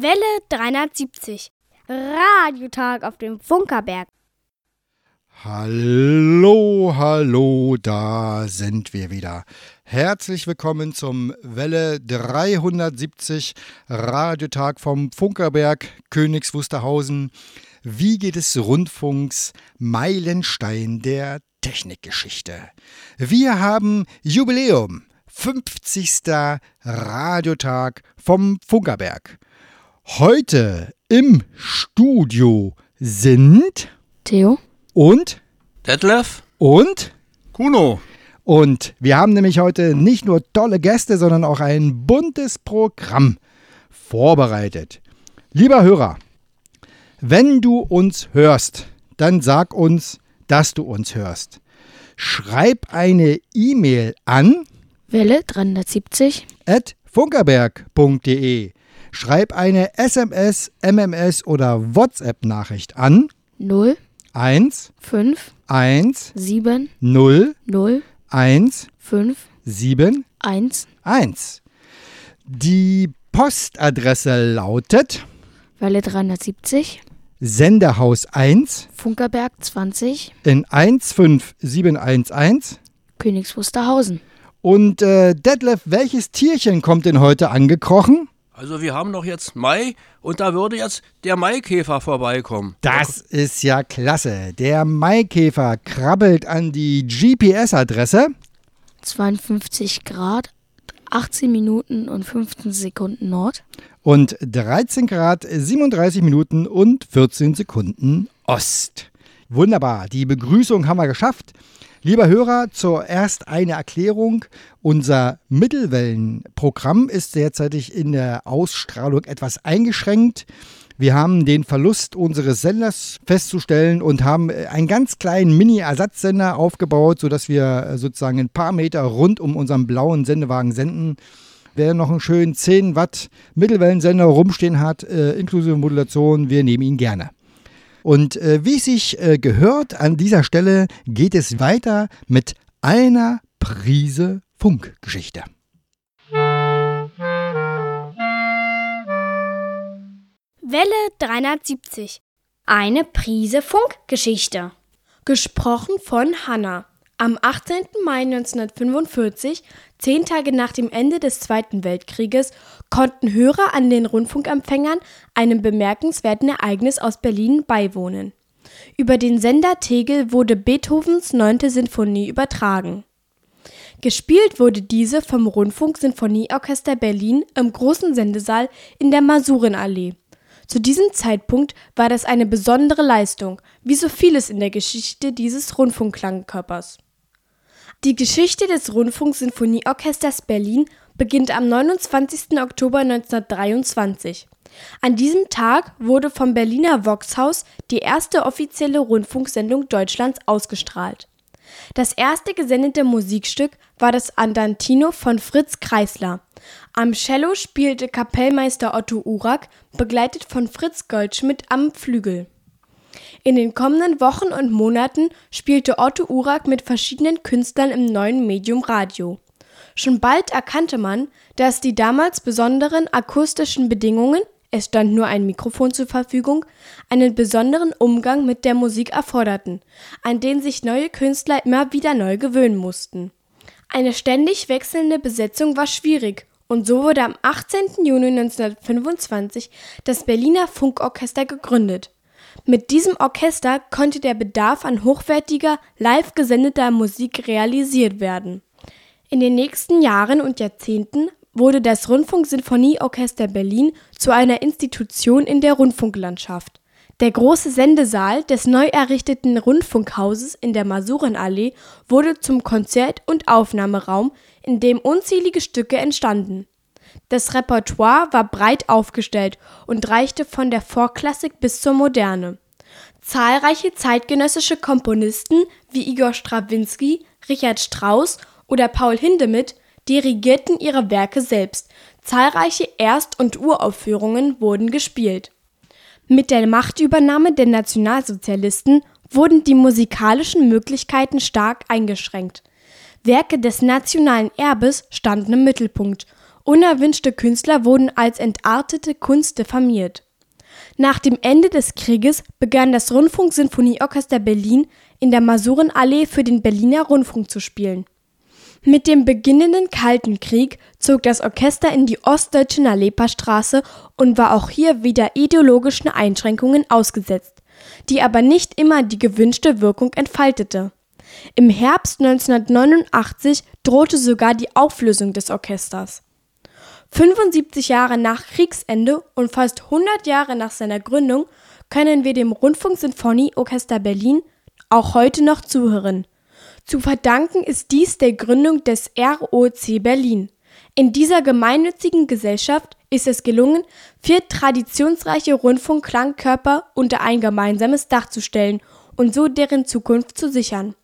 Welle 370. Radiotag auf dem Funkerberg. Hallo, hallo, da sind wir wieder. Herzlich willkommen zum Welle 370 Radiotag vom Funkerberg Königs Wusterhausen. Wie geht es Rundfunks Meilenstein der Technikgeschichte? Wir haben Jubiläum, 50. Radiotag vom Funkerberg. Heute im Studio sind Theo und Detlef? und Kuno. und wir haben nämlich heute nicht nur tolle Gäste, sondern auch ein buntes Programm vorbereitet. Lieber Hörer, wenn du uns hörst, dann sag uns, dass du uns hörst. Schreib eine E-Mail an Welle 370 at funkerberg.de. Schreib eine SMS, MMS oder WhatsApp-Nachricht an. 0 1 5 1 7 0 0 1 5 7 1 1. Die Postadresse lautet Welle 370 Senderhaus 1 Funkerberg 20 in 15711. Königs Wusterhausen. Und äh, Detlef, welches Tierchen kommt denn heute angekrochen? Also wir haben doch jetzt Mai und da würde jetzt der Maikäfer vorbeikommen. Das ist ja klasse. Der Maikäfer krabbelt an die GPS-Adresse 52 Grad 18 Minuten und 15 Sekunden Nord. und 13 Grad 37 Minuten und 14 Sekunden Ost. Wunderbar, die Begrüßung haben wir geschafft. Lieber Hörer, zuerst eine Erklärung. Unser Mittelwellenprogramm ist derzeitig in der Ausstrahlung etwas eingeschränkt. Wir haben den Verlust unseres Senders festzustellen und haben einen ganz kleinen Mini-Ersatzsender aufgebaut, sodass wir sozusagen ein paar Meter rund um unseren blauen Sendewagen senden. Wer noch einen schönen 10 Watt Mittelwellensender rumstehen hat, äh, inklusive Modulation, wir nehmen ihn gerne. Und äh, wie sich äh, gehört, an dieser Stelle geht es weiter mit einer Prise Funkgeschichte. Welle 370. Eine Prise Funkgeschichte. Gesprochen von Hanna. Am 18. Mai 1945, zehn Tage nach dem Ende des Zweiten Weltkrieges, konnten Hörer an den Rundfunkempfängern einem bemerkenswerten Ereignis aus Berlin beiwohnen. Über den Sender Tegel wurde Beethovens neunte Sinfonie übertragen. Gespielt wurde diese vom Rundfunk-Sinfonieorchester Berlin im großen Sendesaal in der Masurenallee. Zu diesem Zeitpunkt war das eine besondere Leistung, wie so vieles in der Geschichte dieses Rundfunkklangkörpers. Die Geschichte des Rundfunk-Sinfonieorchesters Berlin beginnt am 29. Oktober 1923. An diesem Tag wurde vom Berliner Voxhaus die erste offizielle Rundfunksendung Deutschlands ausgestrahlt. Das erste gesendete Musikstück war das Andantino von Fritz Kreisler. Am Cello spielte Kapellmeister Otto Urak, begleitet von Fritz Goldschmidt am Flügel. In den kommenden Wochen und Monaten spielte Otto Urak mit verschiedenen Künstlern im neuen Medium Radio. Schon bald erkannte man, dass die damals besonderen akustischen Bedingungen es stand nur ein Mikrofon zur Verfügung, einen besonderen Umgang mit der Musik erforderten, an den sich neue Künstler immer wieder neu gewöhnen mussten. Eine ständig wechselnde Besetzung war schwierig und so wurde am 18. Juni 1925 das Berliner Funkorchester gegründet. Mit diesem Orchester konnte der Bedarf an hochwertiger, live gesendeter Musik realisiert werden. In den nächsten Jahren und Jahrzehnten wurde das Rundfunksinfonieorchester Berlin zu einer Institution in der Rundfunklandschaft. Der große Sendesaal des neu errichteten Rundfunkhauses in der Masurenallee wurde zum Konzert- und Aufnahmeraum, in dem unzählige Stücke entstanden. Das Repertoire war breit aufgestellt und reichte von der Vorklassik bis zur Moderne. Zahlreiche zeitgenössische Komponisten wie Igor Strawinski, Richard Strauss oder Paul Hindemith dirigierten ihre Werke selbst. Zahlreiche Erst- und Uraufführungen wurden gespielt. Mit der Machtübernahme der Nationalsozialisten wurden die musikalischen Möglichkeiten stark eingeschränkt. Werke des nationalen Erbes standen im Mittelpunkt Unerwünschte Künstler wurden als entartete Kunst diffamiert. Nach dem Ende des Krieges begann das Rundfunksinfonieorchester Berlin in der Masurenallee für den Berliner Rundfunk zu spielen. Mit dem beginnenden Kalten Krieg zog das Orchester in die ostdeutsche Nalepa-Straße und war auch hier wieder ideologischen Einschränkungen ausgesetzt, die aber nicht immer die gewünschte Wirkung entfaltete. Im Herbst 1989 drohte sogar die Auflösung des Orchesters. 75 Jahre nach Kriegsende und fast 100 Jahre nach seiner Gründung können wir dem Rundfunksinfonieorchester Berlin auch heute noch zuhören. Zu verdanken ist dies der Gründung des ROC Berlin. In dieser gemeinnützigen Gesellschaft ist es gelungen, vier traditionsreiche Rundfunkklangkörper unter ein gemeinsames Dach zu stellen und so deren Zukunft zu sichern.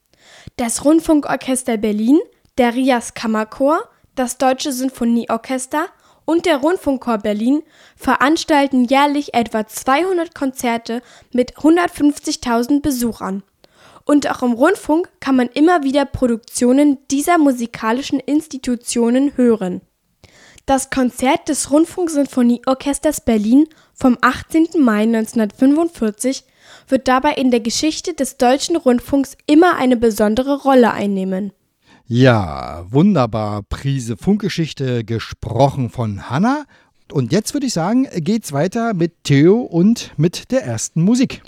Das Rundfunkorchester Berlin, der Rias Kammerchor, das Deutsche Sinfonieorchester und der Rundfunkchor Berlin veranstalten jährlich etwa 200 Konzerte mit 150.000 Besuchern. Und auch im Rundfunk kann man immer wieder Produktionen dieser musikalischen Institutionen hören. Das Konzert des Rundfunksinfonieorchesters Berlin vom 18. Mai 1945 wird dabei in der Geschichte des deutschen Rundfunks immer eine besondere Rolle einnehmen. Ja, wunderbar. Prise Funkgeschichte gesprochen von Hanna. Und jetzt würde ich sagen, geht's weiter mit Theo und mit der ersten Musik.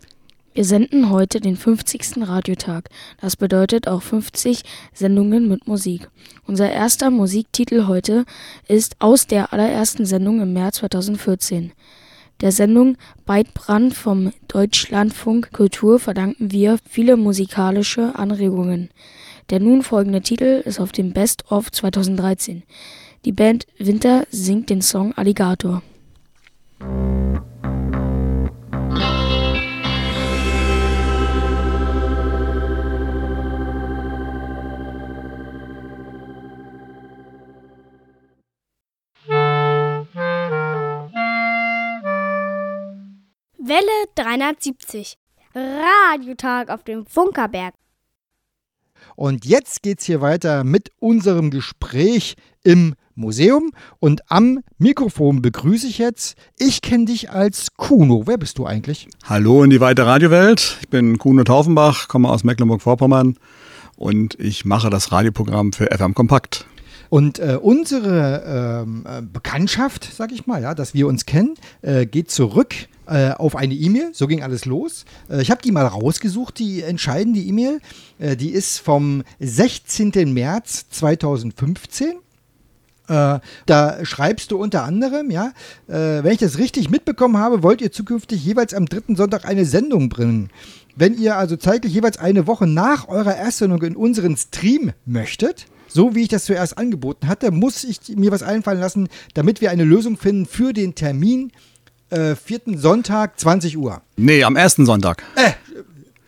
Wir senden heute den 50. Radiotag. Das bedeutet auch 50 Sendungen mit Musik. Unser erster Musiktitel heute ist aus der allerersten Sendung im März 2014. Der Sendung Beitbrand vom Deutschlandfunk Kultur verdanken wir viele musikalische Anregungen. Der nun folgende Titel ist auf dem Best of 2013. Die Band Winter singt den Song Alligator. Welle 370. Radiotag auf dem Funkerberg. Und jetzt geht's hier weiter mit unserem Gespräch im Museum. Und am Mikrofon begrüße ich jetzt, ich kenne dich als Kuno. Wer bist du eigentlich? Hallo in die weite Radiowelt. Ich bin Kuno Taufenbach, komme aus Mecklenburg-Vorpommern und ich mache das Radioprogramm für FM Kompakt. Und äh, unsere ähm, äh, Bekanntschaft, sag ich mal, ja, dass wir uns kennen, äh, geht zurück äh, auf eine E-Mail. So ging alles los. Äh, ich habe die mal rausgesucht, die entscheidende E-Mail. Äh, die ist vom 16. März 2015. Äh, da schreibst du unter anderem, ja, äh, wenn ich das richtig mitbekommen habe, wollt ihr zukünftig jeweils am dritten Sonntag eine Sendung bringen. Wenn ihr also zeitlich jeweils eine Woche nach eurer Erstsendung in unseren Stream möchtet, so wie ich das zuerst angeboten hatte, muss ich mir was einfallen lassen, damit wir eine Lösung finden für den Termin äh, vierten Sonntag, 20 Uhr. Nee, am ersten Sonntag. Äh,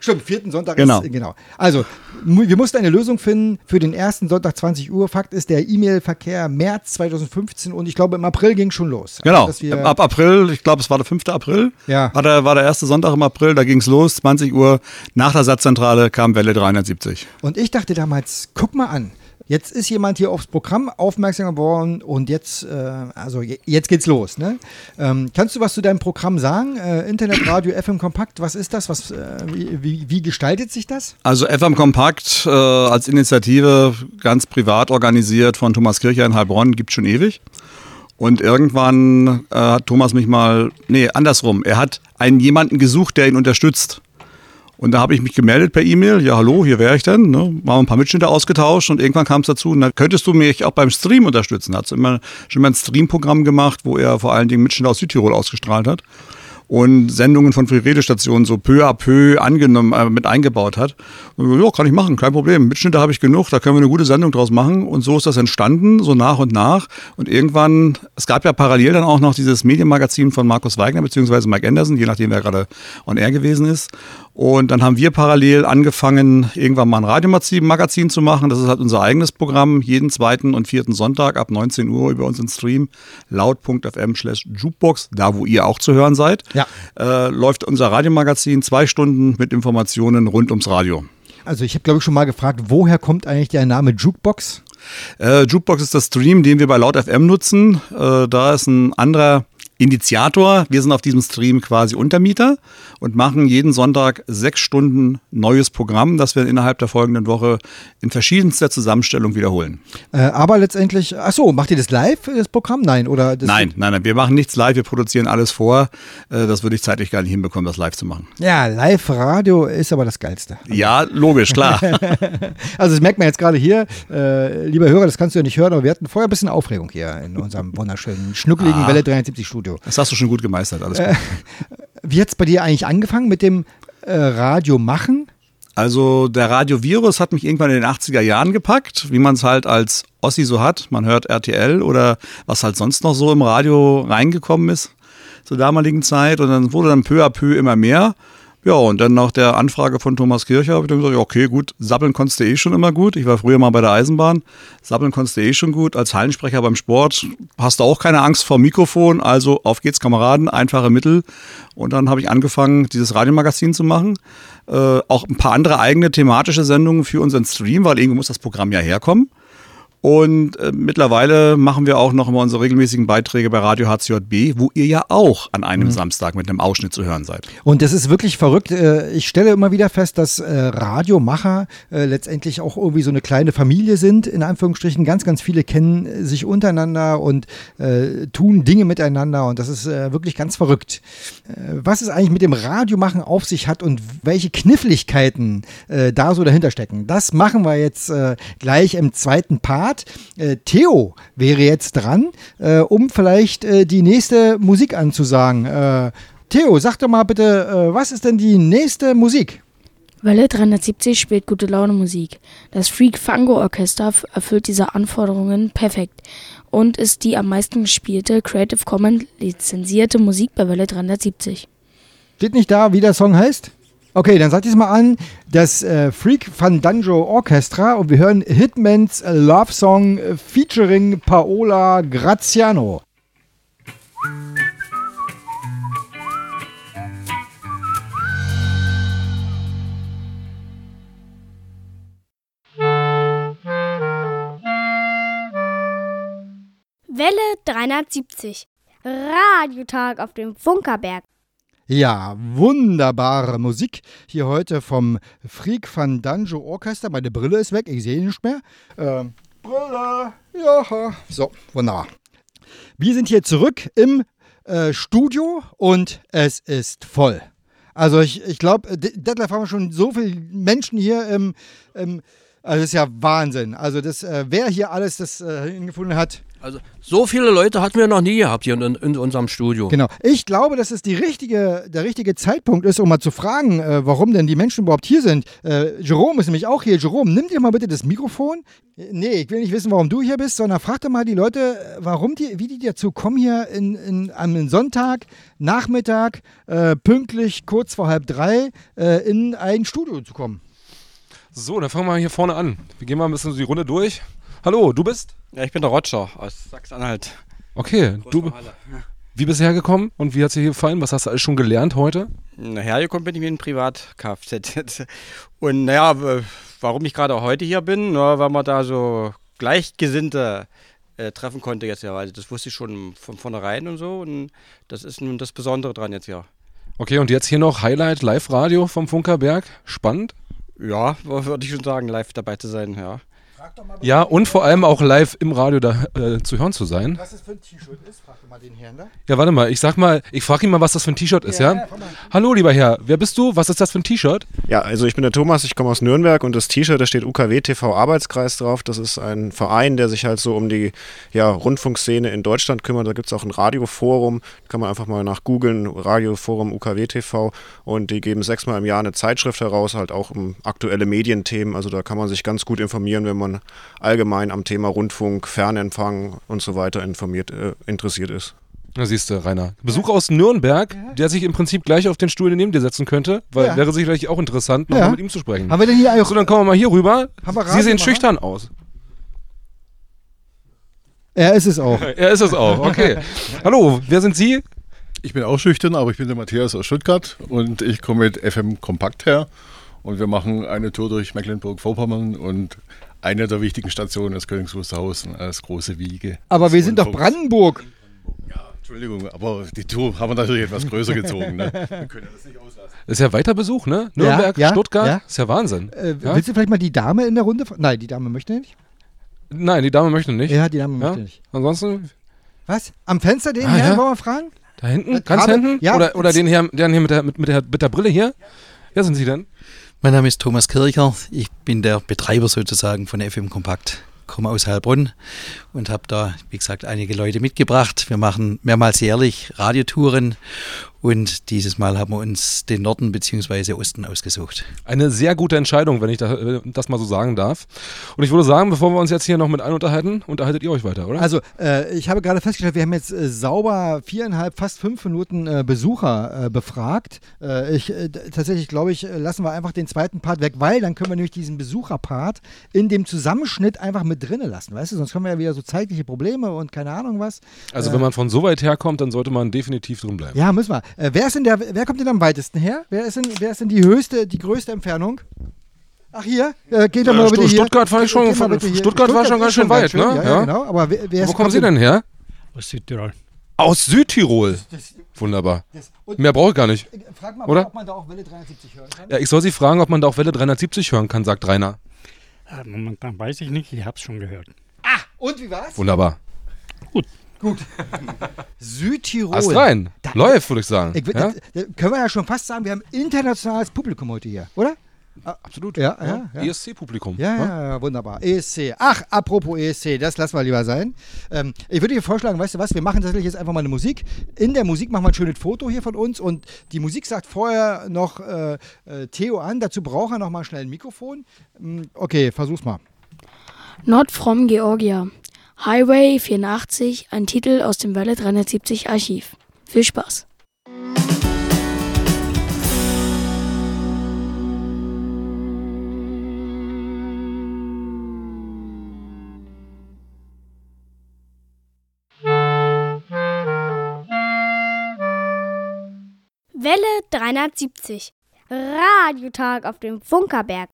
stimmt, vierten Sonntag Genau. ist, genau. Also, mu- wir mussten eine Lösung finden für den ersten Sonntag, 20 Uhr. Fakt ist, der E-Mail-Verkehr März 2015 und ich glaube, im April ging schon los. Also, Genau. wir, Ab April, ich glaube, es war der 5. April. Ja. War der, war der erste Sonntag im April, da ging es los, 20 Uhr. Nach der Satzzentrale kam Welle 370. und ich dachte damals, guck mal an. Jetzt ist jemand hier aufs Programm aufmerksam geworden und jetzt, äh, also je- jetzt geht's los. Ne? Ähm, kannst du was zu deinem Programm sagen? Äh, Internetradio FM Kompakt, was ist das? Was, äh, wie, wie, wie gestaltet sich das? Also FM Kompakt äh, als Initiative ganz privat organisiert von Thomas Kircher in Heilbronn gibt schon ewig. Und irgendwann äh, hat Thomas mich mal, nee, andersrum, er hat einen jemanden gesucht, der ihn unterstützt. Und da habe ich mich gemeldet per E-Mail, ja hallo, hier wäre ich denn, ne? haben ein paar Mitschnitte ausgetauscht und irgendwann kam es dazu, na, könntest du mich auch beim Stream unterstützen? Hat immer schon mal ein Stream-Programm gemacht, wo er vor allen Dingen Mitschnitte aus Südtirol ausgestrahlt hat und Sendungen von Friedrichstationen so peu à peu angenommen, äh, mit eingebaut hat. Und, ja, kann ich machen, kein Problem. Mitschnitte habe ich genug, da können wir eine gute Sendung draus machen. Und so ist das entstanden, so nach und nach. Und irgendwann, es gab ja parallel dann auch noch dieses Medienmagazin von Markus Weigner beziehungsweise Mike Anderson, je nachdem, wer gerade on air gewesen ist. Und dann haben wir parallel angefangen, irgendwann mal ein Radiomagazin Magazin zu machen. Das ist halt unser eigenes Programm, jeden zweiten und vierten Sonntag ab 19 Uhr über unseren Stream laut.fm slash jukebox, da wo ihr auch zu hören seid, Ja. äh, läuft unser Radiomagazin zwei Stunden mit Informationen rund ums Radio. Also ich habe, glaube ich, schon mal gefragt, woher kommt eigentlich der Name Jukebox? Äh, Jukebox ist das Stream, den wir bei Laut FM nutzen. Äh, da ist ein anderer Initiator. Wir sind auf diesem Stream quasi Untermieter und machen jeden Sonntag sechs Stunden neues Programm, das wir innerhalb der folgenden Woche in verschiedenster Zusammenstellung wiederholen. Äh, aber letztendlich, ach so, macht ihr das live, das Programm? Nein, oder? nein, nein, nein, wir machen nichts live, wir produzieren alles vor. Äh, das würde ich zeitlich gar nicht hinbekommen, das live zu machen. Ja, Live-Radio ist aber das Geilste. Ja, logisch, klar. also das merkt man jetzt gerade hier. Äh, lieber Hörer, das kannst du ja nicht hören, aber wir hatten vorher ein bisschen Aufregung hier in unserem wunderschönen, schnuckeligen ah. Welle 73 Studio. Studio. Das hast du schon gut gemeistert, alles äh, gut. wie hat es bei dir eigentlich angefangen mit dem äh, Radio machen? Also der Radiovirus hat mich irgendwann in den 80er Jahren gepackt, wie man es halt als Ossi so hat. Man hört RTL oder was halt sonst noch so im Radio reingekommen ist zur damaligen Zeit. Und dann wurde dann peu à peu immer mehr. Ja, und dann nach der Anfrage von Thomas Kircher habe ich dann gesagt, okay, gut, sabbeln konntest du eh schon immer gut. Ich war früher mal bei der Eisenbahn. Sabbeln konntest du eh schon gut. Als Hallensprecher beim Sport hast du auch keine Angst vor Mikrofon. Also auf geht's, Kameraden, einfache Mittel. Und dann habe ich angefangen, dieses Radiomagazin zu machen. Äh, auch ein paar andere eigene thematische Sendungen für unseren Stream, weil irgendwo muss das Programm ja herkommen. Und äh, mittlerweile machen wir auch noch immer unsere regelmäßigen Beiträge bei Radio HCJB, wo ihr ja auch an einem mhm. Samstag mit einem Ausschnitt zu hören seid. Und das ist wirklich verrückt. Äh, ich stelle immer wieder fest, dass äh, Radiomacher äh, letztendlich auch irgendwie so eine kleine Familie sind, in Anführungsstrichen. Ganz, ganz viele kennen sich untereinander und tun Dinge miteinander und das ist wirklich ganz verrückt. was es eigentlich mit dem Radiomachen auf sich hat und welche Kniffligkeiten da so dahinter stecken, das machen wir jetzt gleich im zweiten Part. Start. Äh, Theo wäre jetzt dran, äh, um vielleicht äh, die nächste Musik anzusagen. Theo, sag doch mal bitte, was ist denn die nächste Musik? Welle 370 spielt gute Laune Musik. Das Freak Fango Orchester erfüllt diese Anforderungen perfekt und ist die am meisten gespielte Creative Commons lizenzierte Musik bei Welle 370. Steht nicht da, wie der Song heißt? Okay, dann sag ich mal an. Das äh, Freak Fandango Orchestra und wir hören Hitmans Love Song featuring Paola Graziano. Welle 370. Radiotag auf dem Funkerberg. Ja, wunderbare Musik hier heute vom Freak van Danjo Orchester. Meine Brille ist weg, ich sehe nicht mehr. Ähm, Brille, ja, so, wunderbar. Wir sind hier zurück im äh, Studio und es ist voll. Also ich, ich glaube, Detlef haben wir schon so viele Menschen hier im, im also das ist ja Wahnsinn. Also das, äh, wer hier alles das äh, hingefunden hat, also so viele Leute hatten wir noch nie gehabt hier in, in, unserem Studio. Genau. Ich glaube, dass es die richtige, der richtige Zeitpunkt ist, um mal zu fragen, äh, warum denn die Menschen überhaupt hier sind. Äh, Jerome ist nämlich auch hier. Jerome, nimm dir mal bitte das Mikrofon. Nee, ich will nicht wissen, warum du hier bist, sondern frag doch mal die Leute, warum die, wie die dazu kommen, hier in, in, am Sonntag, Nachmittag, äh, pünktlich kurz vor halb drei äh, in ein Studio zu kommen. So, dann fangen wir hier vorne an. Wir gehen mal ein bisschen so die Runde durch. Hallo, du bist? Ja, ich bin der Roger aus Sachsen-Anhalt. Okay, du. Wie bist du hergekommen und wie hat es dir gefallen? Was hast du alles schon gelernt heute? Na, hergekommen bin ich mit einem Privat-Kfz. Und naja, warum ich gerade heute hier bin, na, weil man da so Gleichgesinnte äh, treffen konnte jetzt ja. Also das wusste ich schon von vornherein und so. Und das ist nun das Besondere dran jetzt ja. Okay, und jetzt hier noch Highlight Live-Radio vom Funkerberg. Spannend? Ja, würde ich schon sagen, live dabei zu sein, ja. Ja, und vor allem auch live im Radio da, äh, zu hören zu sein. Was das für ein T-Shirt ist, frag mal den Herrn da. Ja, warte mal, ich sag mal, ich frage ihn mal, was das für ein T-Shirt ist, ja? ja? ja Hallo, lieber Herr, wer bist du? Was ist das für ein T-Shirt? Ja, also ich bin der Thomas, ich komme aus Nürnberg und das T-Shirt, da steht UKW TV Arbeitskreis drauf. Das ist ein Verein, der sich halt so um die ja, Rundfunkszene in Deutschland kümmert. Da gibt es auch ein Radioforum, kann man einfach mal nach googeln, Radioforum UKW TV und die geben sechsmal im Jahr eine Zeitschrift heraus, halt auch um aktuelle Medienthemen. Also da kann man sich ganz gut informieren, wenn man allgemein am Thema Rundfunk, Fernempfang und so weiter informiert, äh, interessiert ist. Na siehst du, Rainer. Besuch aus Nürnberg, der sich im Prinzip gleich auf den Stuhl neben dir setzen könnte, weil ja. wäre sicherlich auch interessant, nochmal ja. mit ihm zu sprechen. Haben wir denn hier auch So, dann kommen wir mal hier rüber. Sie sehen schüchtern aus. Er ist es auch. er ist es auch, okay. Hallo, wer sind Sie? Ich bin auch schüchtern, aber ich bin der Matthias aus Stuttgart und ich komme mit FM Kompakt her Und wir machen eine Tour durch Mecklenburg-Vorpommern und eine der wichtigen Stationen ist Königs Wusterhausen als große Wiege. Aber wir sind doch Brandenburg. Ja, Entschuldigung, aber die Tour haben wir natürlich etwas größer gezogen. Ne? Wir können ja das nicht auslassen. Ist ja weiter Besuch, ne? Nürnberg, ja, Stuttgart, ja. ist ja Wahnsinn. Äh, ja? Willst du vielleicht mal die Dame in der Runde? Nein, die Dame möchte nicht. Nein, die Dame möchte nicht. Ja, die Dame möchte nicht. Ansonsten, Was? Am Fenster den Ah, Herrn ja. wollen wir fragen? da hinten, Äh, ganz hinten? ja, oder oder den hier, den hier mit der, mit, mit, der, mit der Brille hier? Wer sind Sie denn? Mein Name ist Thomas Kircher. Ich bin der Betreiber sozusagen von FM Kompakt. Komme aus Heilbronn und habe da, wie gesagt, einige Leute mitgebracht. Wir machen mehrmals jährlich Radiotouren und dieses Mal haben wir uns den Norden bzw. Osten ausgesucht. Eine sehr gute Entscheidung, wenn ich äh, das mal so sagen darf. Und ich würde sagen, bevor wir uns jetzt hier noch mit allen unterhalten, unterhaltet ihr euch weiter, oder? Also, äh, ich habe gerade festgestellt, wir haben jetzt äh, sauber viereinhalb, fast fünf Minuten äh, Besucher äh, befragt. Äh, ich, äh, tatsächlich glaube ich, lassen wir einfach den zweiten Part weg, weil dann können wir nämlich diesen Besucherpart in dem Zusammenschnitt einfach mit drinne lassen, weißt du? Sonst haben wir ja wieder so zeitliche Probleme und keine Ahnung was. Also äh, wenn man von so weit herkommt, dann sollte man definitiv drin bleiben. Ja, müssen wir. Äh, wer ist denn der, wer kommt denn am weitesten her? Wer ist denn, wer ist denn die höchste, die größte Entfernung? Ach hier, äh, geht doch Ja, mal bitte hier. Stuttgart war ich schon- hier. Stuttgart war schon ganz schön weit, ne? Ja, ja, Ja. genau. Aber wer, wer Wo kommen Sie denn her? Aus Südtirol. Aus Südtirol. Wunderbar. Mehr brauche ich gar nicht. Frag mal, Oder? ob man da auch Welle 73 hören kann. Ja, ich soll Sie fragen, ob man da auch Welle 370 hören kann, sagt Rainer. Äh, momentan weiß ich nicht, ich habe es schon gehört. Und wie war's? Wunderbar. Gut. Südtirol. Ast rein. Da- Läuft, würde ich sagen. Ich, ja? da, da können wir ja schon fast sagen, wir haben internationales Publikum heute hier, oder? Absolut. Ja, ja, ja. ESC-Publikum. Ja, ja, ja, wunderbar. ESC. Ach, apropos ESC, das lassen wir lieber sein. Ähm, ich würde dir vorschlagen, weißt du was, wir machen tatsächlich jetzt einfach mal eine Musik. In der Musik machen wir ein schönes Foto hier von uns und die Musik sagt vorher noch äh, äh, Theo an. Dazu braucht er noch mal schnell ein Mikrofon. Mm, Okay, versuch's mal. Not from Georgia. Highway 84, ein Titel aus dem Welle 370 Archiv. Viel Spaß. Welle 370. Radiotag auf dem Funkerberg.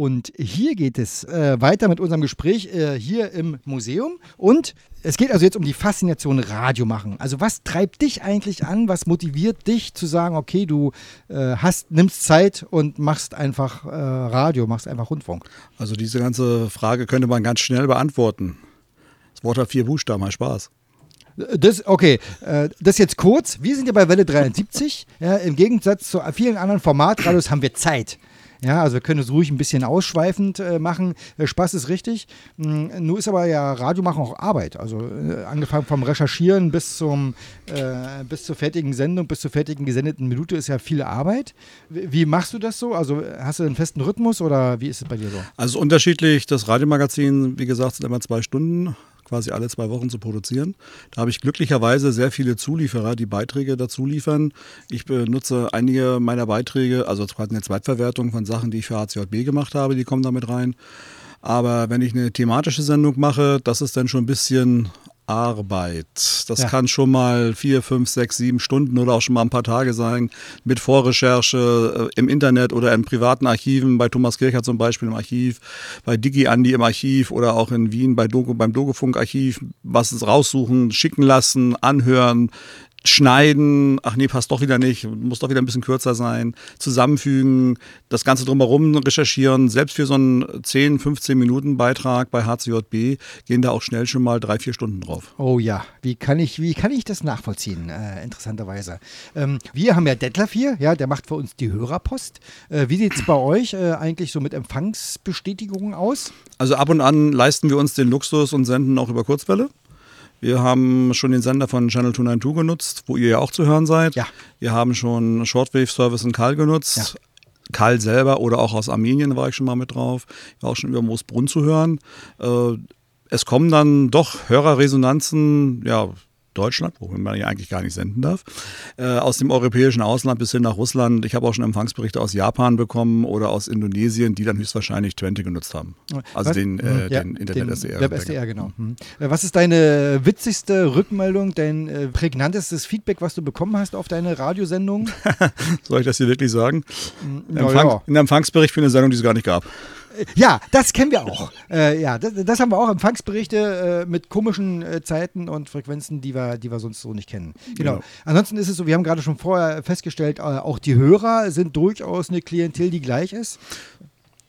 Und hier geht es äh, weiter mit unserem Gespräch äh, hier im Museum. Und es geht also jetzt um die Faszination Radio machen. Also was treibt dich eigentlich an? Was motiviert dich zu sagen, okay, du äh, hast, nimmst Zeit und machst einfach äh, Radio, machst einfach Rundfunk? Also diese ganze Frage könnte man ganz schnell beantworten. Das Wort hat vier Buchstaben, hat Spaß. Das, okay, äh, das jetzt kurz. Wir sind ja bei Welle 73. Ja, Im Gegensatz zu vielen anderen Formatradios haben wir Zeit. Ja, also wir können es ruhig ein bisschen ausschweifend äh, machen. Äh, Spaß ist richtig. Mm, nur ist aber ja Radio machen auch Arbeit. Also äh, angefangen vom Recherchieren bis zum äh, bis zur fertigen Sendung, bis zur fertigen gesendeten Minute ist ja viel Arbeit. Wie, wie machst du das so? Also hast du einen festen Rhythmus oder wie ist es bei dir so? Also unterschiedlich. Das Radiomagazin, wie gesagt, sind immer zwei Stunden, quasi alle zwei Wochen zu produzieren. Da habe ich glücklicherweise sehr viele Zulieferer, die Beiträge dazu liefern. Ich benutze einige meiner Beiträge, also quasi eine Zweitverwertung von Sachen, die ich für HCJB gemacht habe, die kommen damit rein. Aber wenn ich eine thematische Sendung mache, das ist dann schon ein bisschen Arbeit. Das Ja. kann schon mal vier, fünf, sechs, sieben Stunden oder auch schon mal ein paar Tage sein mit Vorrecherche äh, im Internet oder in privaten Archiven, bei Thomas Kircher zum Beispiel im Archiv, bei Digi Andi im Archiv oder auch in Wien bei Dogo, beim Dogofunk-Archiv, was raussuchen, schicken lassen, anhören, schneiden, ach nee, passt doch wieder nicht, muss doch wieder ein bisschen kürzer sein, zusammenfügen, das Ganze drumherum recherchieren. Selbst für so einen 10, 15 Minuten Beitrag bei HCJB gehen da auch schnell schon mal drei, vier Stunden drauf. Oh ja, wie kann ich, wie kann ich das nachvollziehen, äh, interessanterweise. Ähm, wir haben ja Detlef hier, ja, der macht für uns die Hörerpost. Äh, wie sieht es bei euch äh, eigentlich so mit Empfangsbestätigungen aus? Also ab und an leisten wir uns den Luxus und senden auch über Kurzwelle. Wir haben schon den Sender von Channel 292 genutzt, wo ihr ja auch zu hören seid. Ja. Wir haben schon Shortwave-Service in Karl genutzt. Ja. Karl selber oder auch aus Armenien war ich schon mal mit drauf. Ich war auch schon über Moosbrunn zu hören. Äh, es kommen dann doch Hörerresonanzen, ja, Deutschland, wo man ja eigentlich gar nicht senden darf, äh, aus dem europäischen Ausland bis hin nach Russland. Ich habe auch schon Empfangsberichte aus Japan bekommen oder aus Indonesien, die dann höchstwahrscheinlich Twente genutzt haben. Also Was? den, äh, Ja, den Internet-SDR. Web SDR, genau. Mhm. Äh, Was ist deine witzigste Rückmeldung, dein äh, prägnantestes Feedback, was du bekommen hast auf deine Radiosendung? Soll ich das hier wirklich sagen? na Empfang, ja. Ein Empfangsbericht für eine Sendung, die es gar nicht gab. Ja, das kennen wir auch. Äh, ja, das, das haben wir auch. Empfangsberichte äh, mit komischen äh, Zeiten und Frequenzen, die wir, die wir sonst so nicht kennen. Genau. Genau. Ansonsten ist es so, wir haben gerade schon vorher festgestellt, äh, auch die Hörer sind durchaus eine Klientel, die gleich ist.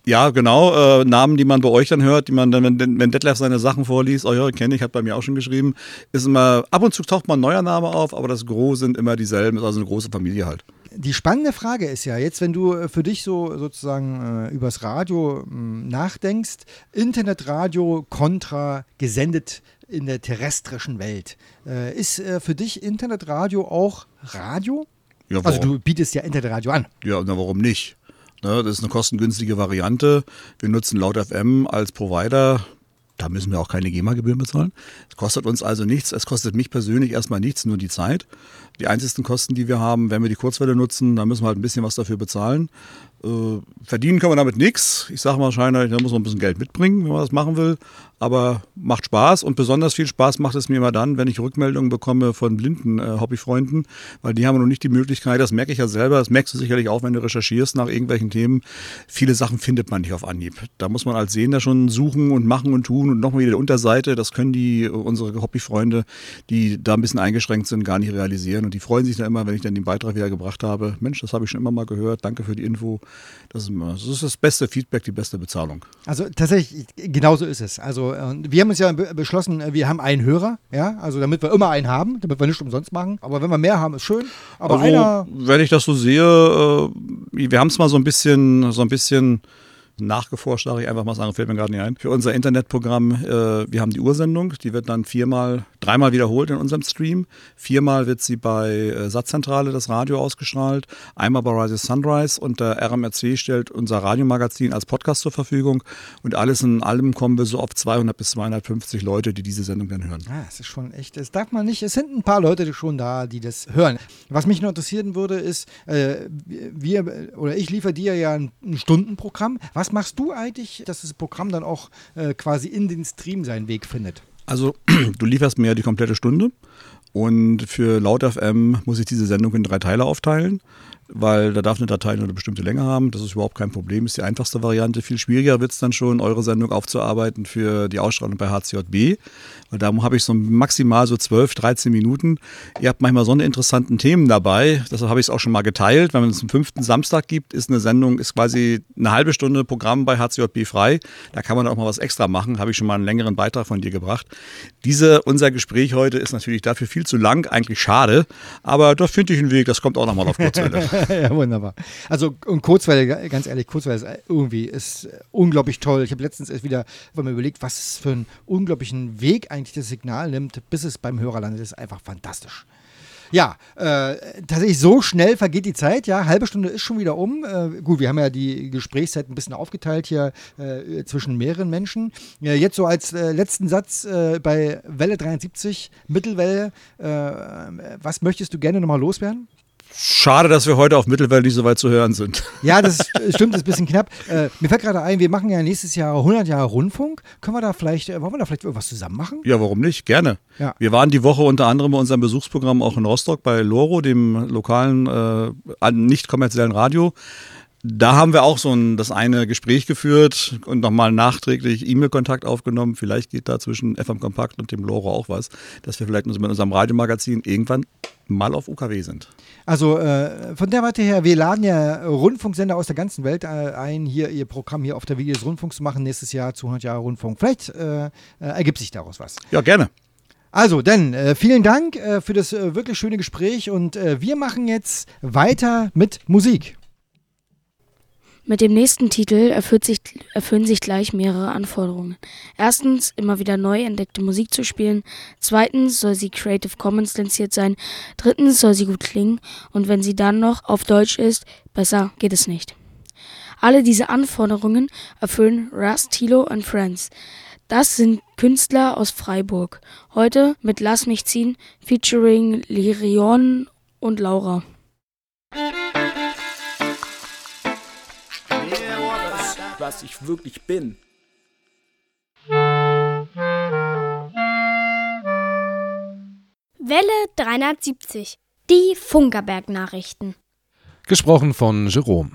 Ja, genau. Äh, Namen, die man bei euch dann hört, die man dann, wenn, wenn Detlef seine Sachen vorliest, oh ja, kenne ich, hat bei mir auch schon geschrieben, ist immer, ab und zu taucht mal ein neuer Name auf, aber das Gros sind immer dieselben, ist also eine große Familie halt. Die spannende Frage ist ja jetzt, wenn du äh, für dich so sozusagen äh, übers Radio mh, nachdenkst, Internetradio kontra gesendet in der terrestrischen Welt. Äh, ist äh, für dich Internetradio auch Radio? Ja, also du bietest ja Internetradio an. Ja, na warum nicht? Ne, das ist eine kostengünstige Variante. Wir nutzen Laut FM als Provider. Da müssen wir auch keine GEMA-Gebühren bezahlen. Es kostet uns also nichts. Es kostet mich persönlich erstmal nichts, nur die Zeit. Die einzigsten Kosten, die wir haben, wenn wir die Kurzwelle nutzen, da müssen wir halt ein bisschen was dafür bezahlen. Äh, verdienen können wir damit nichts. Ich sage wahrscheinlich, da muss man ein bisschen Geld mitbringen, wenn man das machen will. Aber macht Spaß und besonders viel Spaß macht es mir immer dann, wenn ich Rückmeldungen bekomme von blinden äh, Hobbyfreunden, weil die haben noch nicht die Möglichkeit, das merke ich ja selber, das merkst du sicherlich auch, wenn du recherchierst nach irgendwelchen Themen. Viele Sachen findet man nicht auf Anhieb. Da muss man als Sehender schon suchen und machen und tun und nochmal wieder die Unterseite, das können die, unsere Hobbyfreunde, die da ein bisschen eingeschränkt sind, gar nicht realisieren. Und die freuen sich dann immer, wenn ich dann den Beitrag wieder gebracht habe. Mensch, das habe ich schon immer mal gehört, danke für die Info. Das ist, immer, das ist das beste Feedback, die beste Bezahlung. Also tatsächlich, genauso ist es. Also äh, wir haben uns ja be beschlossen, äh, wir haben einen Hörer, ja, also damit wir immer einen haben, damit wir nichts umsonst machen. Aber wenn wir mehr haben, ist schön. Aber also, wenn ich das so sehe, äh, wir haben es mal so ein bisschen, so ein bisschen nachgeforscht, sage ich einfach mal sagen, fällt mir gerade nicht ein. Für unser Internetprogramm, äh, wir haben die Ursendung, die wird dann viermal, dreimal wiederholt in unserem Stream. Viermal wird sie bei äh, Satzzentrale, das Radio, ausgestrahlt. Einmal bei Radio Sunrise und der RMRC stellt unser Radiomagazin als Podcast zur Verfügung. Und alles in allem kommen wir so auf 200 bis 250 Leute, die diese Sendung dann hören. Ah, es ist schon echt, das darf man nicht. Es sind ein paar Leute schon da, die das hören. Was mich noch interessieren würde, ist, äh, wir oder ich liefere dir ja ein, ein Stundenprogramm. Was machst du eigentlich, dass das Programm dann auch äh, quasi in den Stream seinen Weg findet? Also, du lieferst mir die komplette Stunde und für Laut FM muss ich diese Sendung in drei Teile aufteilen, weil da darf eine Datei nur eine bestimmte Länge haben. Das ist überhaupt kein Problem, ist die einfachste Variante. Viel schwieriger wird es dann schon, eure Sendung aufzuarbeiten für die Ausstrahlung bei HCJB, weil da habe ich so maximal so 12, 13 Minuten. Ihr habt manchmal so eine interessanten Themen dabei, deshalb habe ich es auch schon mal geteilt. Wenn man es am fünften Samstag gibt, ist eine Sendung, ist quasi eine halbe Stunde Programm bei HCJB frei. Da kann man auch mal was extra machen, habe ich schon mal einen längeren Beitrag von dir gebracht. Diese, unser Gespräch heute ist natürlich dafür viel zu lang, eigentlich schade, aber da finde ich einen Weg, das kommt auch nochmal auf Kurzwelle. ja, wunderbar. Also und Kurzwelle, ganz ehrlich, Kurzwelle ist irgendwie ist unglaublich toll. Ich habe letztens erst wieder mal überlegt, was für einen unglaublichen Weg eigentlich das Signal nimmt, bis es beim Hörer landet. Das ist einfach fantastisch. Ja, äh, tatsächlich so schnell vergeht die Zeit. Ja, halbe Stunde ist schon wieder um. Äh, gut, wir haben ja die Gesprächszeit ein bisschen aufgeteilt hier äh, zwischen mehreren Menschen. Ja, jetzt so als äh, letzten Satz äh, bei Welle 73, Mittelwelle. Äh, was möchtest du gerne nochmal loswerden? Schade, dass wir heute auf Mittelwelle nicht so weit zu hören sind. Ja, das stimmt, das ist ein bisschen knapp. Äh, mir fällt gerade ein, wir machen ja nächstes Jahr 100 Jahre Rundfunk. Können wir da vielleicht, äh, wollen wir da vielleicht irgendwas zusammen machen? Ja, warum nicht? Gerne. Ja. Wir waren die Woche unter anderem bei unserem Besuchsprogramm auch in Rostock bei Loro, dem lokalen, äh, nicht kommerziellen Radio. Da haben wir auch so ein, das eine Gespräch geführt und nochmal nachträglich E-Mail-Kontakt aufgenommen. Vielleicht geht da zwischen FM Kompakt und dem Loro auch was, dass wir vielleicht mit unserem Radiomagazin irgendwann mal auf UKW sind. Also äh, von der Warte her, wir laden ja Rundfunksender aus der ganzen Welt äh, ein, hier ihr Programm hier auf der Wiege des Rundfunks zu machen, nächstes Jahr zu 100 Jahre Rundfunk. Vielleicht äh, ergibt sich daraus was. Ja, gerne. Also, dann äh, vielen Dank äh, für das äh, wirklich schöne Gespräch und äh, wir machen jetzt weiter mit Musik. Mit dem nächsten Titel sich, erfüllen sich gleich mehrere Anforderungen. Erstens, immer wieder neu entdeckte Musik zu spielen. Zweitens, soll sie Creative Commons lizenziert sein. Drittens, soll sie gut klingen. Und wenn sie dann noch auf Deutsch ist, besser geht es nicht. Alle diese Anforderungen erfüllen Russ, Tilo und Friends. Das sind Künstler aus Freiburg. Heute mit Lass mich ziehen, featuring Lirion und Laura. Was ich wirklich bin. Welle 370. Die Funkerberg-Nachrichten. Gesprochen von Jerome.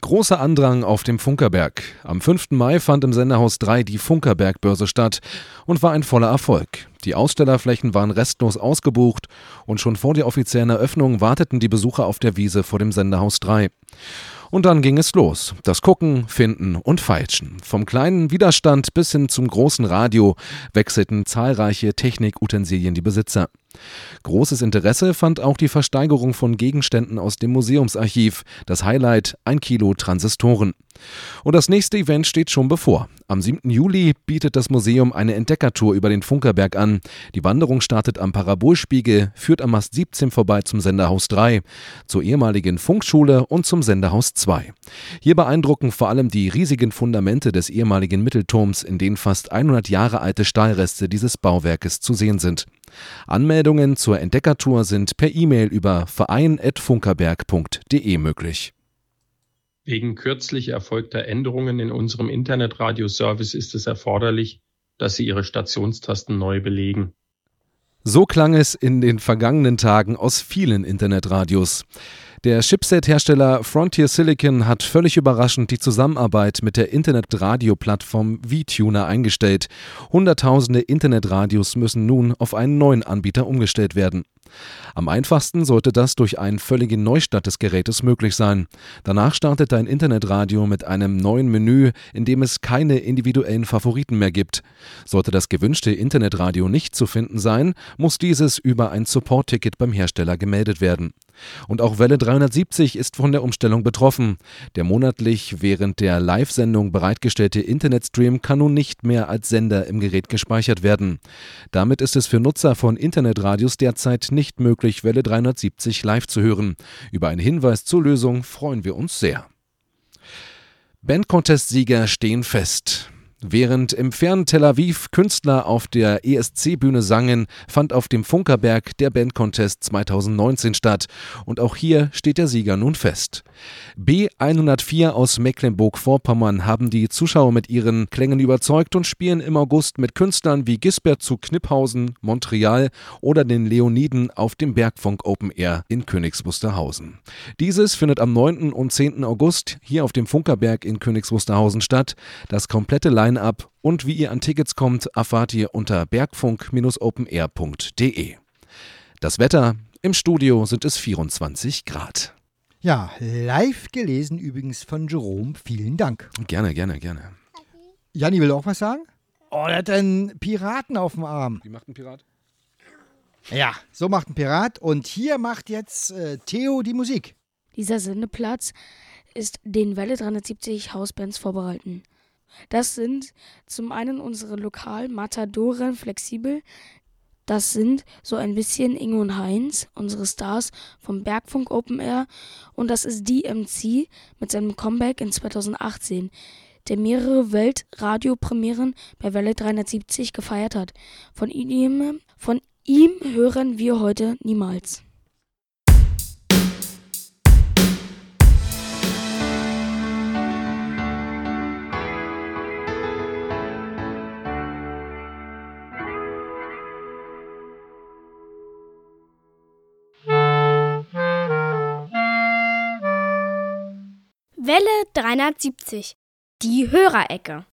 Großer Andrang auf dem Funkerberg. Am 5. Mai fand im Senderhaus 3 die Funkerberg-Börse statt und war ein voller Erfolg. Die Ausstellerflächen waren restlos ausgebucht und schon vor der offiziellen Eröffnung warteten die Besucher auf der Wiese vor dem Senderhaus 3. Und dann ging es los. Das Gucken, Finden und Feilschen. Vom kleinen Widerstand bis hin zum großen Radio wechselten zahlreiche Technikutensilien die Besitzer. Großes Interesse fand auch die Versteigerung von Gegenständen aus dem Museumsarchiv. Das Highlight: ein Kilo Transistoren. Und das nächste Event steht schon bevor. Am 7. Juli bietet das Museum eine Entdeckertour über den Funkerberg an. Die Wanderung startet am Parabolspiegel, führt am Mast 17 vorbei zum Senderhaus 3, zur ehemaligen Funkschule und zum Senderhaus 2. Hier beeindrucken vor allem die riesigen Fundamente des ehemaligen Mittelturms, in denen fast 100 Jahre alte Stahlreste dieses Bauwerkes zu sehen sind. Anmeldungen zur Entdeckertour sind per E-Mail über verein.funkerberg.de möglich. Wegen kürzlich erfolgter Änderungen in unserem Internetradioservice ist es erforderlich, dass Sie Ihre Stationstasten neu belegen. So klang es in den vergangenen Tagen aus vielen Internetradios. Der Chipset-Hersteller Frontier Silicon hat völlig überraschend die Zusammenarbeit mit der Internetradio-Plattform VTuner eingestellt. Hunderttausende Internetradios müssen nun auf einen neuen Anbieter umgestellt werden. Am einfachsten sollte das durch einen völligen Neustart des Gerätes möglich sein. Danach startet dein Internetradio mit einem neuen Menü, in dem es keine individuellen Favoriten mehr gibt. Sollte das gewünschte Internetradio nicht zu finden sein, muss dieses über ein Support-Ticket beim Hersteller gemeldet werden. Und auch Welle 370 ist von der Umstellung betroffen. Der monatlich während der Live-Sendung bereitgestellte Internetstream kann nun nicht mehr als Sender im Gerät gespeichert werden. Damit ist es für Nutzer von Internetradios derzeit nicht möglich, Welle 370 live zu hören. Über einen Hinweis zur Lösung freuen wir uns sehr. Bandcontest-Sieger stehen fest. Während im fernen Tel Aviv Künstler auf der ESC-Bühne sangen, fand auf dem Funkerberg der Bandcontest 2019 statt. Und auch hier steht der Sieger nun fest. B104 aus Mecklenburg-Vorpommern haben die Zuschauer mit ihren Klängen überzeugt und spielen im August mit Künstlern wie Gisbert zu Kniphausen, Montreal oder den Leoniden auf dem Bergfunk Open Air in Königs Wusterhausen. Dieses findet am 9. und 10. August hier auf dem Funkerberg in Königs Wusterhausen statt. Das komplette Line Line-Up und wie ihr an Tickets kommt, erfahrt ihr unter bergfunk-openair.de. Das Wetter im Studio sind es 24 Grad. Ja, live gelesen übrigens von Jerome. Vielen Dank. Gerne, gerne, gerne. Janni will auch was sagen? Oh, der hat einen Piraten auf dem Arm. Wie macht ein Pirat? Ja, so macht ein Pirat. Und hier macht jetzt äh, Theo die Musik. Dieser Sendeplatz ist den Welle 370 Hausbands vorbehalten. Das sind zum einen unsere Lokal-Matadoren flexibel. Das sind so ein bisschen Ingo und Heinz, unsere Stars vom Bergfunk Open Air. Und das ist DMC mit seinem Comeback in 2018, der mehrere Weltradiopremieren bei Welle 370 gefeiert hat. Von ihm, von ihm hören wir heute niemals. 370. Die Hörerecke.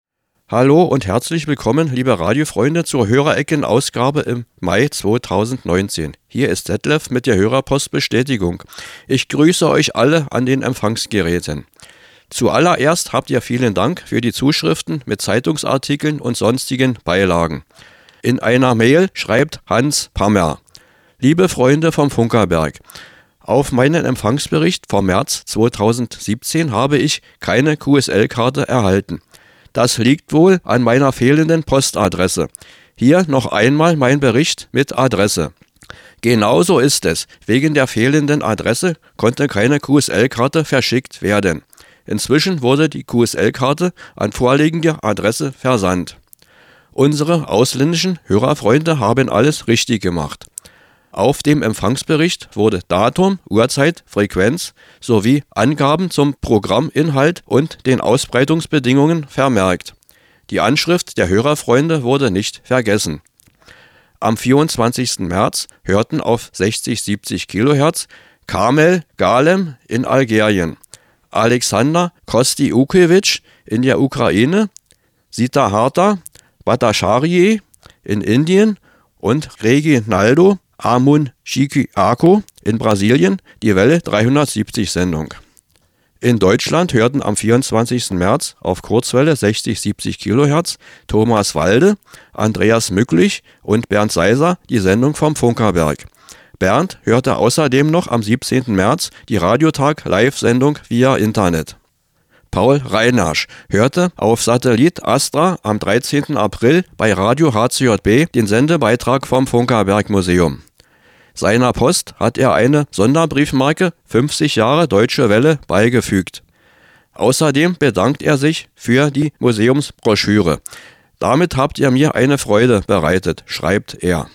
Hallo und herzlich willkommen, liebe Radiofreunde, zur Hörerecken-Ausgabe im Mai 2019. Hier ist Detlef mit der Hörerpostbestätigung. Ich grüße euch alle an den Empfangsgeräten. Zuallererst habt ihr vielen Dank für die Zuschriften mit Zeitungsartikeln und sonstigen Beilagen. In einer Mail schreibt Hans Pammer. Liebe Freunde vom Funkerberg, auf meinen Empfangsbericht vom März 2017 habe ich keine QSL-Karte erhalten. Das liegt wohl an meiner fehlenden Postadresse. Hier noch einmal mein Bericht mit Adresse. Genauso ist es. Wegen der fehlenden Adresse konnte keine QSL-Karte verschickt werden. Inzwischen wurde die QSL-Karte an vorliegende Adresse versandt. Unsere ausländischen Hörerfreunde haben alles richtig gemacht. Auf dem Empfangsbericht wurde Datum, Uhrzeit, Frequenz sowie Angaben zum Programminhalt und den Ausbreitungsbedingungen vermerkt. Die Anschrift der Hörerfreunde wurde nicht vergessen. Am 24. März hörten auf 60-70 kHz Kamel Galem in Algerien, Alexander Kostiukewitsch in der Ukraine, Sita Harta Bhattacharya in Indien und Reginaldo Amun Chiquiaco in Brasilien die Welle 370 Sendung. In Deutschland hörten am 24. März auf Kurzwelle 60-70 kHz Thomas Walde, Andreas Mücklich und Bernd Seiser die Sendung vom Funkerberg. Bernd hörte außerdem noch am 17. März die Radiotag Live-Sendung via Internet. Paul Reinasch hörte auf Satellit Astra am 13. April bei Radio HCJB den Sendebeitrag vom Funkerberg Museum. Seiner Post hat er eine Sonderbriefmarke 50 Jahre Deutsche Welle beigefügt. Außerdem bedankt er sich für die Museumsbroschüre. Damit habt ihr mir eine Freude bereitet, schreibt er.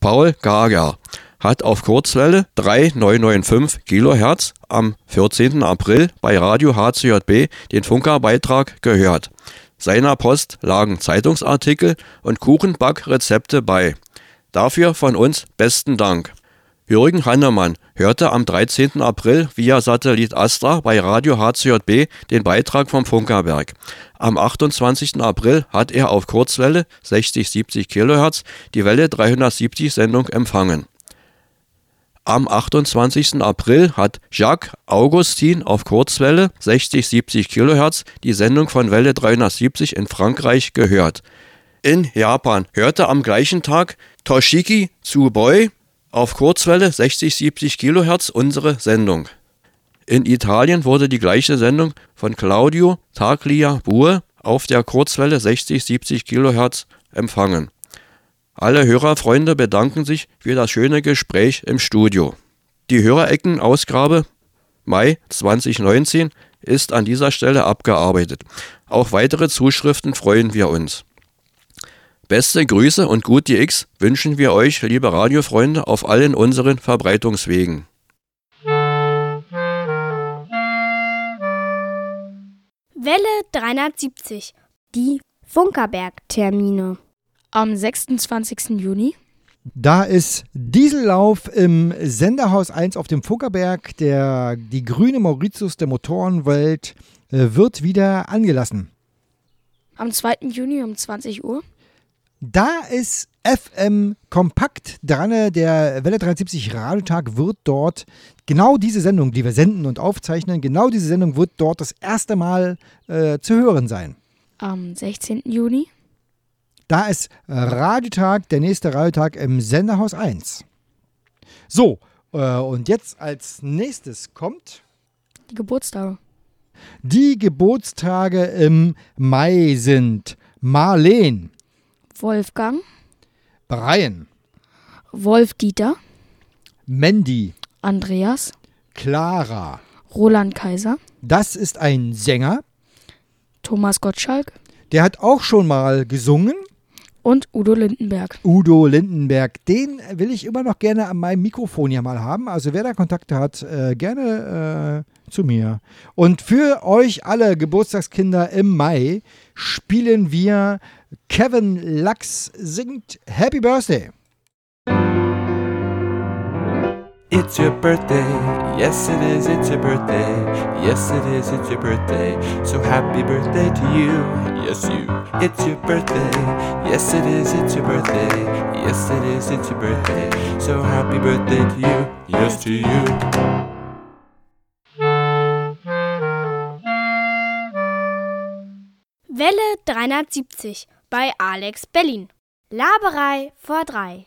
Paul Gager hat auf Kurzwelle 3995 kHz am 14. April bei Radio HCJB den Funkerbeitrag gehört. Seiner Post lagen Zeitungsartikel und Kuchenbackrezepte bei. Dafür von uns besten Dank. Jürgen Hannemann hörte am 13. April via Satellit Astra bei Radio HCJB den Beitrag vom Funkerberg. Am 28. April hat er auf Kurzwelle 60-70 kHz die Welle 370 Sendung empfangen. Am 28. April hat Jacques Augustin auf Kurzwelle 60-70 kHz die Sendung von Welle 370 in Frankreich gehört. In Japan hörte am gleichen Tag Toshiki Tsuboi auf Kurzwelle 60-70 kHz unsere Sendung. In Italien wurde die gleiche Sendung von Claudio Taglia Bue auf der Kurzwelle 60-70 kHz empfangen. Alle Hörerfreunde bedanken sich für das schöne Gespräch im Studio. Die Hörerecken-Ausgabe Mai 2019 ist an dieser Stelle abgearbeitet. Auf weitere Zuschriften freuen wir uns. Beste Grüße und gut die X wünschen wir euch, liebe Radiofreunde, auf allen unseren Verbreitungswegen. Welle 370. Die Funkerberg-Termine. Am 26. Juni. Da ist Diesellauf im Senderhaus 1 auf dem Funkerberg. Der, die grüne Mauritius der Motorenwelt äh, wird wieder angelassen. Am 2. Juni um 20 Uhr. Da ist FM Kompakt dran. Der Welle 73 Radiotag wird dort genau diese Sendung, die wir senden und aufzeichnen, genau diese Sendung wird dort das erste Mal äh, zu hören sein. Am 16. Juni. Da ist Radiotag, der nächste Radiotag im Senderhaus 1. So, äh, und jetzt als nächstes kommt. Die Geburtstage. Die Geburtstage im Mai sind Marleen. Wolfgang. Brian. Wolf Dieter. Mandy. Andreas. Clara. Roland Kaiser. Das ist ein Sänger. Thomas Gottschalk. Der hat auch schon mal gesungen. Und Udo Lindenberg. Udo Lindenberg, den will ich immer noch gerne an meinem Mikrofon hier mal haben. Also wer da Kontakte hat, äh, gerne äh, zu mir. Und für euch alle Geburtstagskinder im Mai spielen wir Kevin Lux singt Happy Birthday. It's your birthday, yes it is, it's your birthday, yes it is, it's your birthday, so happy birthday to you, yes you. It's your birthday, yes it is, it's your birthday, yes it is, it's your birthday, so happy birthday to you, yes to you. Welle 370 bei Alex Berlin. Laberei vor drei.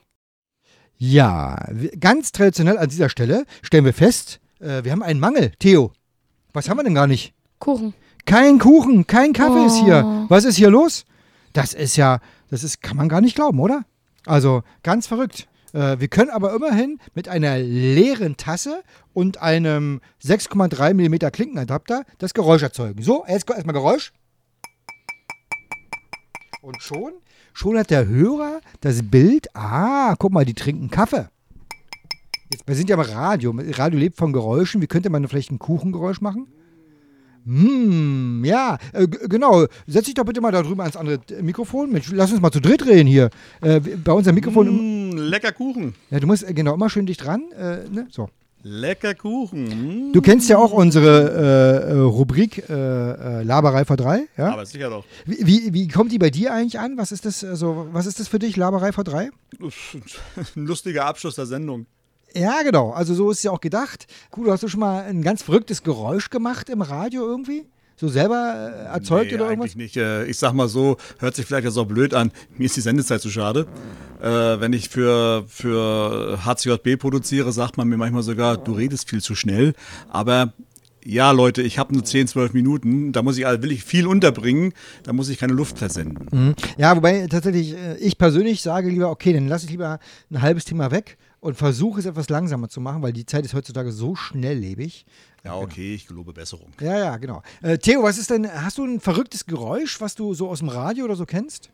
Ja, ganz traditionell an dieser Stelle stellen wir fest, äh, wir haben einen Mangel. Theo, was haben wir denn gar nicht? Kuchen. Kein Kuchen, kein Kaffee Oh. ist hier. Was ist hier los? Das ist ja, das ist, kann man gar nicht glauben, oder? Also ganz verrückt. Äh, wir können aber immerhin mit einer leeren Tasse und einem 6,3 mm Klinkenadapter das Geräusch erzeugen. So, jetzt erstmal Geräusch. Und schon, schon hat der Hörer das Bild, ah, guck mal, die trinken Kaffee. Jetzt, wir sind ja im Radio. Radio lebt von Geräuschen. Wie könnte man vielleicht ein Kuchengeräusch machen? Hm, ja, äh, genau. Setz dich doch bitte mal da drüben ans andere Mikrofon. Mensch, lass uns mal zu dritt reden hier. Äh, bei unserem Mikrofon. Mm, lecker Kuchen. Ja, du musst äh, genau immer schön dicht dran. Äh, ne? So. Lecker Kuchen. Mm. Du kennst ja auch unsere äh, äh, Rubrik äh, Laberei vor drei, ja? Aber sicher doch. Wie, wie, wie, kommt die bei dir eigentlich an? Was ist das, also, was ist das für dich, Laberei vor drei? Ein lustiger Abschluss der Sendung. Ja, genau. Also so ist es ja auch gedacht. Cool, hast du schon mal ein ganz verrücktes Geräusch gemacht im Radio irgendwie? So selber äh, erzeugt nee, oder irgendwas? Eigentlich nicht. Äh, ich sag mal so, hört sich vielleicht jetzt auch blöd an. Mir ist die Sendezeit zu schade. Äh, wenn ich für, für HCJB produziere, sagt man mir manchmal sogar, du redest viel zu schnell. Aber ja, Leute, ich habe nur 10, 12 Minuten, da muss ich, will ich viel unterbringen, da muss ich keine Luft versenden. Mhm. Ja, wobei tatsächlich ich persönlich sage lieber, okay, dann lasse ich lieber ein halbes Thema weg und versuche es etwas langsamer zu machen, weil die Zeit ist heutzutage so schnelllebig. Ja, okay, ich gelobe Besserung. Ja, ja, genau. Äh, Theo, was ist denn, hast du ein verrücktes Geräusch, was du so aus dem Radio oder so kennst?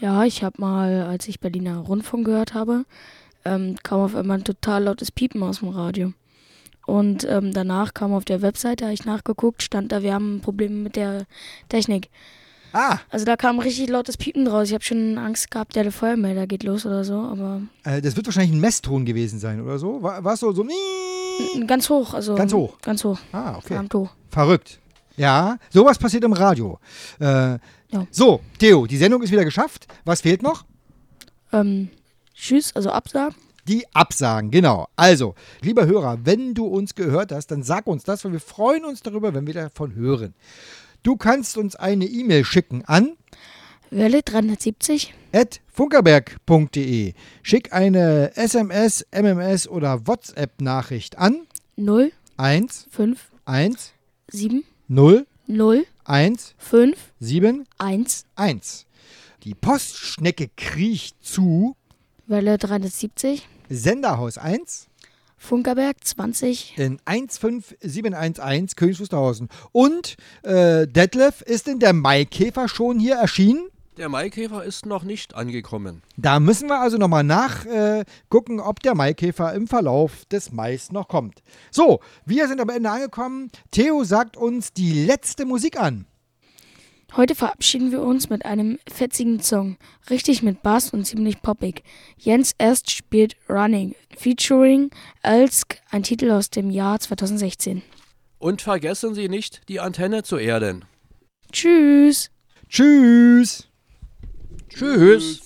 Ja, ich habe mal, als ich Berliner Rundfunk gehört habe, ähm, kam auf einmal ein total lautes Piepen aus dem Radio. Und ähm, danach kam auf der Webseite, habe ich nachgeguckt, stand da, wir haben Probleme mit der Technik. Ah. Also da kam richtig lautes Piepen raus. Ich habe schon Angst gehabt, der Feuermelder geht los oder so, aber. Äh, das wird wahrscheinlich ein Messton gewesen sein oder so. War, war es so, so. Ganz hoch, also. Ganz hoch. Ganz hoch. Ah, okay. Verdammt hoch. Verrückt. Ja, sowas passiert im Radio. Äh, ja. So, Theo, die Sendung ist wieder geschafft. Was fehlt noch? Ähm, tschüss, also Absagen. Die Absagen, genau. Also, lieber Hörer, wenn du uns gehört hast, dann sag uns das, weil wir freuen uns darüber, wenn wir davon hören. Du kannst uns eine E-Mail schicken an Welle 370 at funkerberg.de. Schick eine SMS, MMS oder WhatsApp-Nachricht an 0 1 5 1 7 0 0 1 5 7 1 1. Die Postschnecke kriecht zu Welle 370 Senderhaus 1 Funkerberg 20 in 15711 Königs Wusterhausen. Und äh, Detlef, ist denn der Maikäfer schon hier erschienen? Der Maikäfer ist noch nicht angekommen. Da müssen wir also nochmal nachgucken, äh, ob der Maikäfer im Verlauf des Mais noch kommt. So, wir sind am Ende angekommen. Theo sagt uns die letzte Musik an. Heute verabschieden wir uns mit einem fetzigen Song, richtig mit Bass und ziemlich poppig. Jens Est spielt Running, featuring Elsk, ein Titel aus dem Jahr 2016. Und vergessen Sie nicht, die Antenne zu erden. Tschüss. Tschüss. Tschüss.